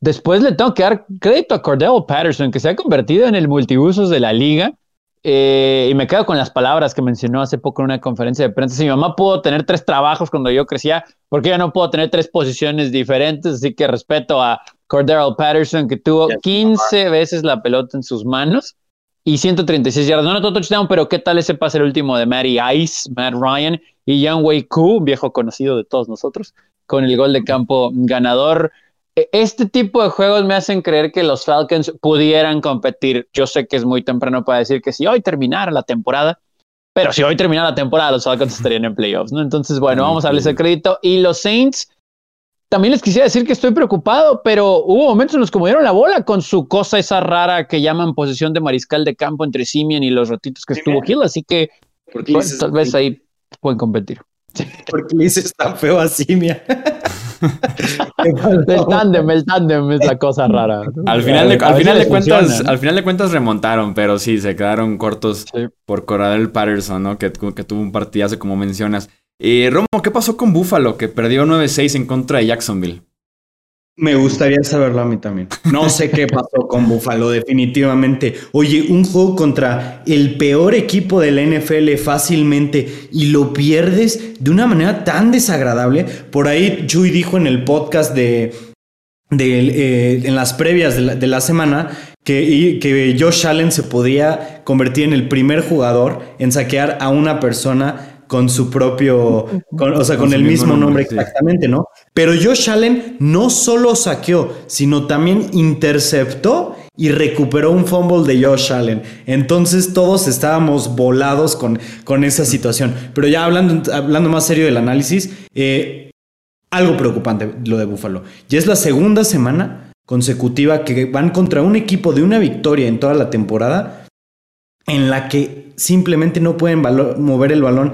después le tengo que dar crédito a Cordell Patterson que se ha convertido en el multiusos de la liga eh, y me quedo con las palabras que mencionó hace poco en una conferencia de prensa. Si mi mamá pudo tener tres trabajos cuando yo crecía, ¿por qué yo no puedo tener tres posiciones diferentes? Así que respeto a Cordero Patterson, que tuvo 15 veces la pelota en sus manos y 136 yardas. No notó touchdown, pero ¿qué tal ese pase el último de Matty Ice, Matt Ryan y Young Wei Koo, viejo conocido de todos nosotros, con el gol de campo ganador? E, este tipo de juegos me hacen creer que los Falcons pudieran competir. Yo sé que es muy temprano para decir que si hoy terminara la temporada, pero si hoy terminara la temporada, los Falcons estarían en playoffs, ¿no? Entonces, bueno, vamos a darles el crédito. Y los Saints, también les quisiera decir que estoy preocupado, pero hubo momentos en los que movieron la bola con su cosa esa rara que llaman posición de mariscal de campo entre Simeon y los ratitos que estuvo Hill, así que tal vez ahí pueden competir. ¿Por qué le dices tan feo a Simia? (laughs) el tándem, el tándem es la cosa rara. Al final de, al final de cuentas, al final de cuentas remontaron, pero sí, se quedaron cortos por Coradel Patterson, ¿no? Que, que tuvo un partidazo, como mencionas. Eh, Romo, ¿qué pasó con Buffalo que perdió 9-6 en contra de Jacksonville? Me gustaría saberlo a mí también. No (laughs) sé qué pasó con Buffalo, definitivamente. Oye, un juego contra el peor equipo de la NFL fácilmente y lo pierdes de una manera tan desagradable. Por ahí Chuy dijo en el podcast de, de en las previas de la, de la semana que, que Josh Allen se podía convertir en el primer jugador en saquear a una persona con su propio, o sea, con, el mismo, nombre, exactamente, ¿no? Pero Josh Allen no solo saqueó, sino también interceptó y recuperó un fumble de Josh Allen. Entonces todos estábamos volados con, con esa situación. Pero ya hablando, hablando más serio del análisis, eh, algo preocupante lo de Buffalo. Ya es la segunda semana consecutiva que van contra un equipo de una victoria en toda la temporada en la que simplemente no pueden mover el balón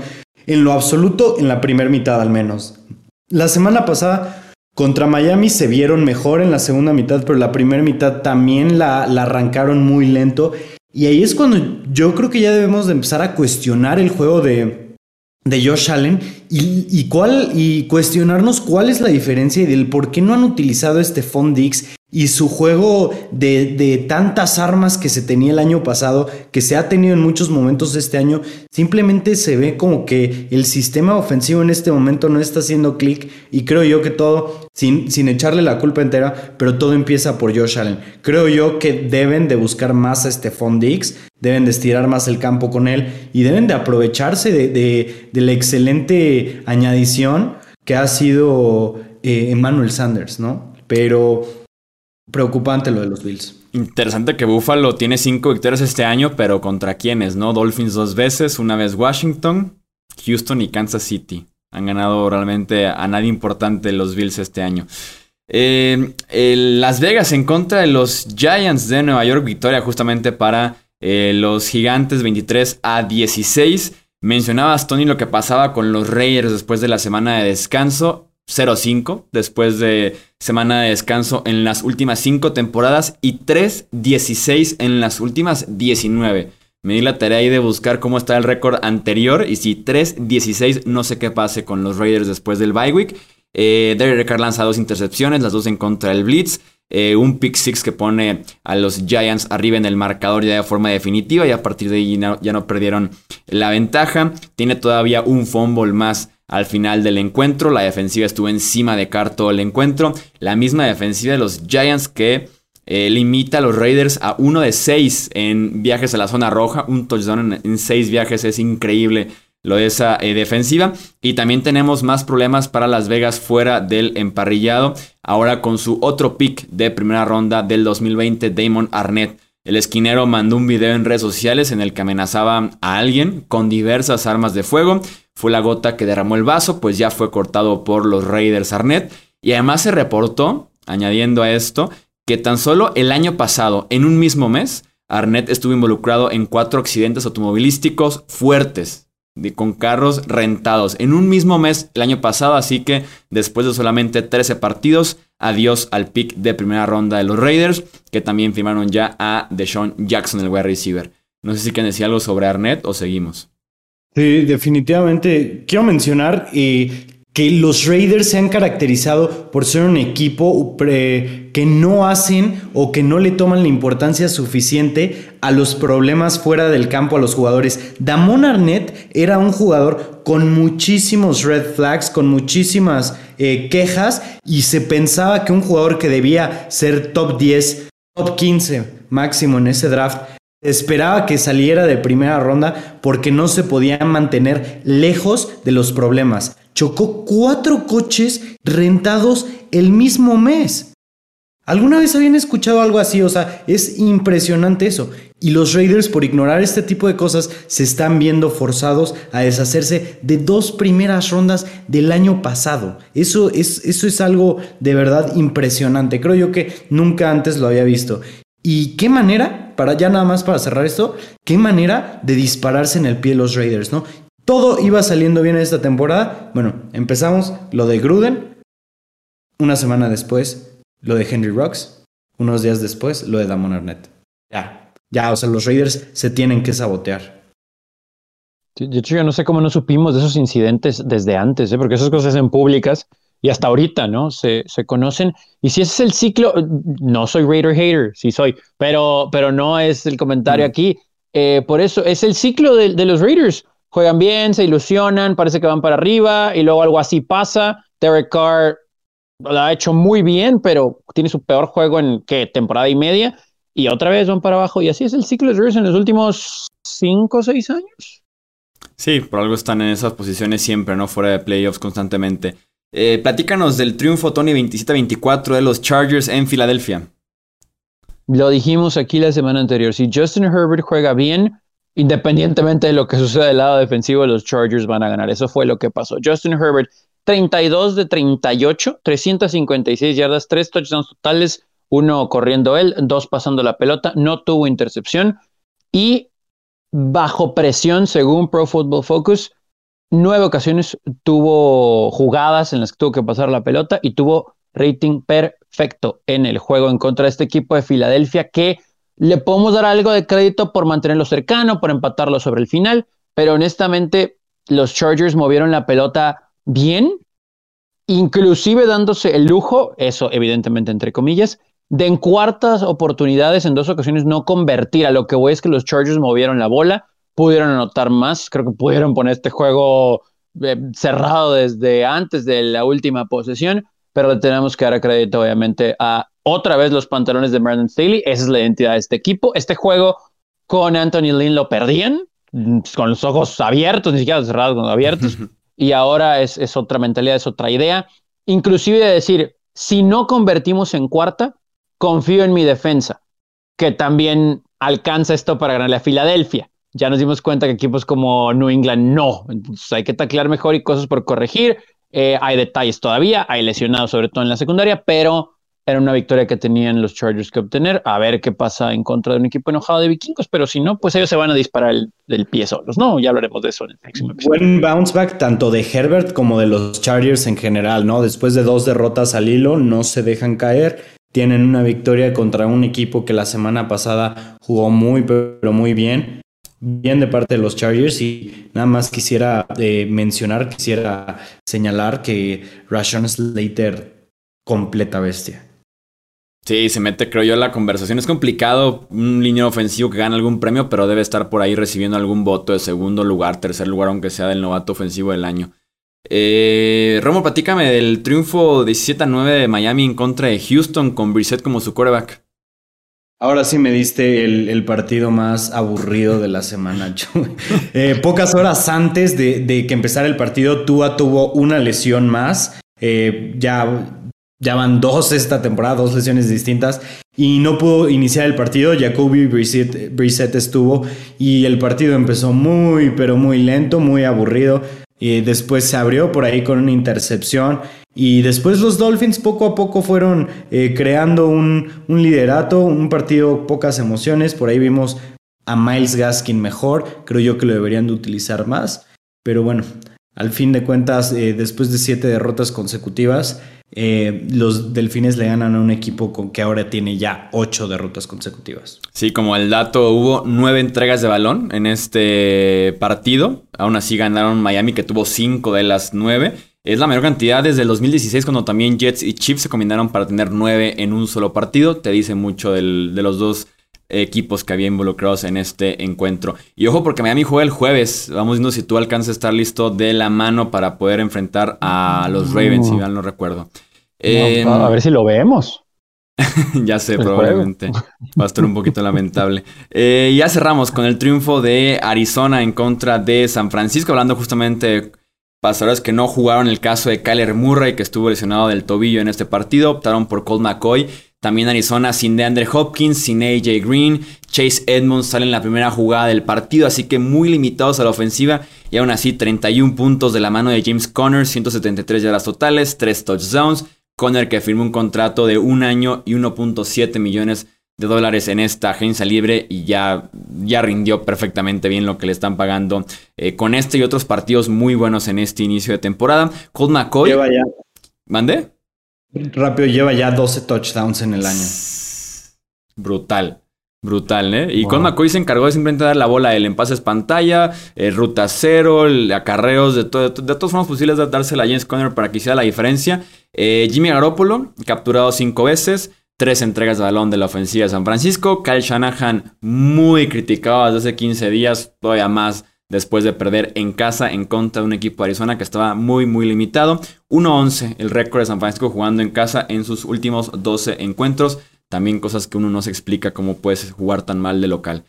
en lo absoluto en la primera mitad al menos. La semana pasada contra Miami se vieron mejor en la segunda mitad, pero la primera mitad también la, arrancaron muy lento. Y ahí es cuando yo creo que ya debemos de empezar a cuestionar el juego de, de Josh Allen y, cuál, y cuestionarnos cuál es la diferencia y del por qué no han utilizado este Fondix y su juego de, tantas armas que se tenía el año pasado, que se ha tenido en muchos momentos de este año, simplemente se ve como que el sistema ofensivo en este momento no está haciendo clic y creo yo que todo, sin, sin echarle la culpa entera, pero todo empieza por Josh Allen. Creo yo que deben de buscar más a este Dix, deben de estirar más el campo con él y deben de aprovecharse de, la excelente añadición que ha sido eh, Emmanuel Sanders, ¿no? Pero Preocupante lo de los Bills. Interesante que Buffalo tiene cinco victorias este año, pero ¿contra quiénes, no? Dolphins dos veces, una vez Washington, Houston y Kansas City. Han ganado realmente a nadie importante los Bills este año. Eh, Las Vegas en contra de los Giants de Nueva York, victoria justamente para eh, los Gigantes 23 a 16. Mencionabas, Tony, lo que pasaba con los Raiders después de la semana de descanso. 0-5 después de semana de descanso en las últimas 5 temporadas y 3-16 en las últimas 19. Me di la tarea ahí de buscar cómo está el récord anterior y si 3-16 no sé qué pase con los Raiders después del bye week. Eh, Derek Carr lanza dos intercepciones, las dos en contra del Blitz. Eh, un pick six que pone a los Giants arriba en el marcador ya de forma definitiva y a partir de ahí ya no perdieron la ventaja. Tiene todavía un fumble más al final del encuentro. La defensiva estuvo encima de Carr todo el encuentro. La misma defensiva de los Giants que eh, limita a los Raiders a uno de seis en viajes a la zona roja. Un touchdown en, seis viajes es increíble lo de esa eh, defensiva. Y también tenemos más problemas para Las Vegas fuera del emparrillado. Ahora con su otro pick de primera ronda del 2020, Damon Arnett. El esquinero mandó un video en redes sociales en el que amenazaba a alguien con diversas armas de fuego. Fue la gota que derramó el vaso, pues ya fue cortado por los Raiders Arnett. Y además se reportó, añadiendo a esto, que tan solo el año pasado, en un mismo mes, Arnett estuvo involucrado en cuatro accidentes automovilísticos fuertes, con carros rentados, en un mismo mes el año pasado, así que después de solamente 13 partidos, adiós al pick de primera ronda de los Raiders, que también firmaron ya a Deshaun Jackson, el wide receiver. No sé si quieren decir algo sobre Arnett o seguimos. Sí, definitivamente. Quiero mencionar eh, que los Raiders se han caracterizado por ser un equipo que no hacen o que no le toman la importancia suficiente a los problemas fuera del campo a los jugadores. Damon Arnett era un jugador con muchísimos red flags, con muchísimas eh, quejas y se pensaba que un jugador que debía ser top 10, top 15 máximo en ese draft, esperaba que saliera de primera ronda porque no se podía mantener lejos de los problemas chocó cuatro coches rentados el mismo mes. ¿Alguna vez habían escuchado algo así? O sea, es impresionante eso. Y los Raiders, por ignorar este tipo de cosas, se están viendo forzados a deshacerse de dos primeras rondas del año pasado. Eso es, eso es algo de verdad impresionante. Creo yo que nunca antes lo había visto. ¿Y qué manera, para ya nada más para cerrar esto, qué manera de dispararse en el pie los Raiders, ¿no? Todo iba saliendo bien esta temporada. Bueno, empezamos lo de Gruden. Una semana después, lo de Henry Rocks. Unos días después, lo de Damon Arnett. Ya, ya, o sea, los Raiders se tienen que sabotear. De hecho, yo no sé cómo no supimos de esos incidentes desde antes, ¿eh? porque esas cosas se hacen públicas y hasta ahorita, ¿no? Se, se, conocen. Y si ese es el ciclo, no soy Raider hater, sí soy, pero, pero no es el comentario mm. aquí. Eh, por eso es el ciclo de, de los Raiders juegan bien, se ilusionan, parece que van para arriba y luego algo así pasa. Derek Carr lo ha hecho muy bien, pero tiene su peor juego en ¿qué? temporada y media y otra vez van para abajo y así es el ciclo de Rivers en los últimos cinco o seis años. Sí, por algo están en esas posiciones siempre, ¿no? Fuera de playoffs constantemente. Eh, platícanos del triunfo Tony 27-24 de los Chargers en Filadelfia. Lo dijimos aquí la semana anterior. Si Justin Herbert juega bien, independientemente de lo que suceda del lado defensivo, los Chargers van a ganar. Eso fue lo que pasó. Justin Herbert, 32 de 38, 356 yardas, 3 touchdowns totales, uno corriendo él, dos pasando la pelota, no tuvo intercepción y bajo presión, según Pro Football Focus, nueve ocasiones tuvo jugadas en las que tuvo que pasar la pelota y tuvo rating perfecto en el juego en contra de este equipo de Filadelfia que le podemos dar algo de crédito por mantenerlo cercano, por empatarlo sobre el final, pero honestamente los Chargers movieron la pelota bien, inclusive dándose el lujo, eso evidentemente entre comillas, de en cuartas oportunidades en dos ocasiones no convertir. A lo que voy es que los Chargers movieron la bola, pudieron anotar más, creo que pudieron poner este juego eh, cerrado desde antes de la última posesión, pero le tenemos que dar crédito obviamente a otra vez los pantalones de Brandon Staley. Esa es la identidad de este equipo. Este juego con Anthony Lynn lo perdían mm, con los ojos abiertos, ni siquiera cerrados, con abiertos. (laughs) y ahora es, es otra mentalidad, es otra idea. Inclusive de decir, si no convertimos en cuarta, confío en mi defensa, que también alcanza esto para ganarle a Filadelfia. Ya nos dimos cuenta que equipos como New England no. Entonces hay que taclear mejor y cosas por corregir. Eh, hay detalles todavía, hay lesionados sobre todo en la secundaria, pero era una victoria que tenían los Chargers que obtener. A ver qué pasa en contra de un equipo enojado de vikingos, pero si no, pues ellos se van a disparar el, del pie solos, ¿no? Ya hablaremos de eso en el próximo episodio. Buen bounce back tanto de Herbert como de los Chargers en general, ¿no? Después de dos derrotas al hilo, no se dejan caer. Tienen una victoria contra un equipo que la semana pasada jugó muy, pero muy bien. Bien de parte de los Chargers y nada más quisiera eh, mencionar, quisiera señalar que Rashon Slater, completa bestia. Sí, se mete, creo yo, la conversación. Es complicado un línea ofensivo que gana algún premio, pero debe estar por ahí recibiendo algún voto de segundo lugar, tercer lugar, aunque sea del novato ofensivo del año. Eh, Romo, platícame del triunfo 17 a 9 de Miami en contra de Houston con Brissett como su quarterback. Ahora sí me diste el, partido más aburrido de la semana. (laughs) eh, pocas horas antes de, que empezara el partido, Tua tuvo una lesión más. Eh, ya ya dos esta temporada, dos lesiones distintas, y no pudo iniciar el partido. Jacoby Brissett, estuvo y el partido empezó muy, pero muy lento, muy aburrido. Y después se abrió por ahí con una intercepción. Y después los Dolphins poco a poco fueron eh, creando un, un liderato, un partido pocas emociones. Por ahí vimos a Miles Gaskin mejor. Creo yo que lo deberían de utilizar más. Pero bueno, al fin de cuentas, eh, después de siete derrotas consecutivas, eh, los Delfines le ganan a un equipo con que ahora tiene ya ocho derrotas consecutivas. Sí, como el dato, hubo nueve entregas de balón en este partido. Aún así ganaron Miami, que tuvo cinco de las nueve. Es la mayor cantidad desde el 2016 cuando también Jets y Chiefs se combinaron para tener nueve en un solo partido. Te dice mucho de los dos equipos que había involucrados en este encuentro. Y ojo porque Miami juega el jueves. Vamos viendo si tú alcanzas a estar listo de la mano para poder enfrentar a los Ravens, si mal no recuerdo. Em, a ver si lo vemos. (laughs) ya sé, probablemente. Va a estar un poquito lamentable. (laughs) Eh, ya cerramos con el triunfo de Arizona en contra de San Francisco, hablando justamente de pasadores que no jugaron el caso de Kyler Murray, que estuvo lesionado del tobillo en este partido. Optaron por Colt McCoy. También Arizona sin DeAndre Hopkins, sin AJ Green. Chase Edmonds sale en la primera jugada del partido, así que muy limitados a la ofensiva. Y aún así, 31 puntos de la mano de James Conner, 173 yardas totales, 3 touchdowns. Conner que firmó un contrato de un año y 1.7 millones de dólares en esta agencia libre y ya, ya rindió perfectamente bien lo que le están pagando eh, con este y otros partidos muy buenos en este inicio de temporada. Colt McCoy. ¿Mande? Rápido, lleva ya 12 touchdowns en el año. Brutal. Brutal, ¿eh? Y con McCoy se encargó de simplemente dar la bola, el en pases pantalla, el ruta cero, el acarreos, de, todo, de todas formas posibles de dársela a James Conner para que hiciera la diferencia. Eh, Jimmy Garoppolo, capturado cinco veces, tres entregas de balón de la ofensiva de San Francisco. Kyle Shanahan, muy criticado desde hace 15 días, todavía más después de perder en casa en contra de un equipo de Arizona que estaba muy, muy limitado. 1-11 el récord de San Francisco jugando en casa en sus últimos 12 encuentros. También cosas que uno no se explica cómo puedes jugar tan mal de local.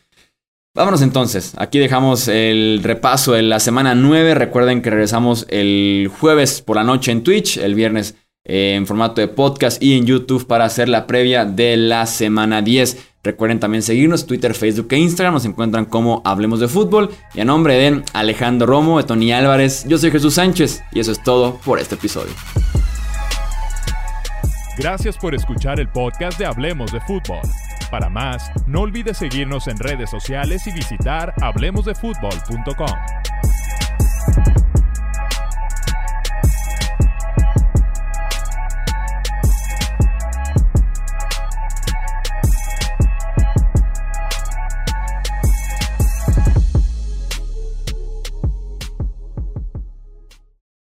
Vámonos entonces, aquí dejamos el repaso de la semana 9. Recuerden que regresamos el jueves por la noche en Twitch, el viernes eh, en formato de podcast y en YouTube para hacer la previa de la semana 10. Recuerden también seguirnos Twitter, Facebook e Instagram. Nos encuentran como Hablemos de Fútbol. Y a nombre de Alejandro Romo, de Tony Álvarez, yo soy Jesús Sánchez y eso es todo por este episodio. Gracias por escuchar el podcast de Hablemos de Fútbol. Para más, no olvides seguirnos en redes sociales y visitar hablemosdefutbol.com.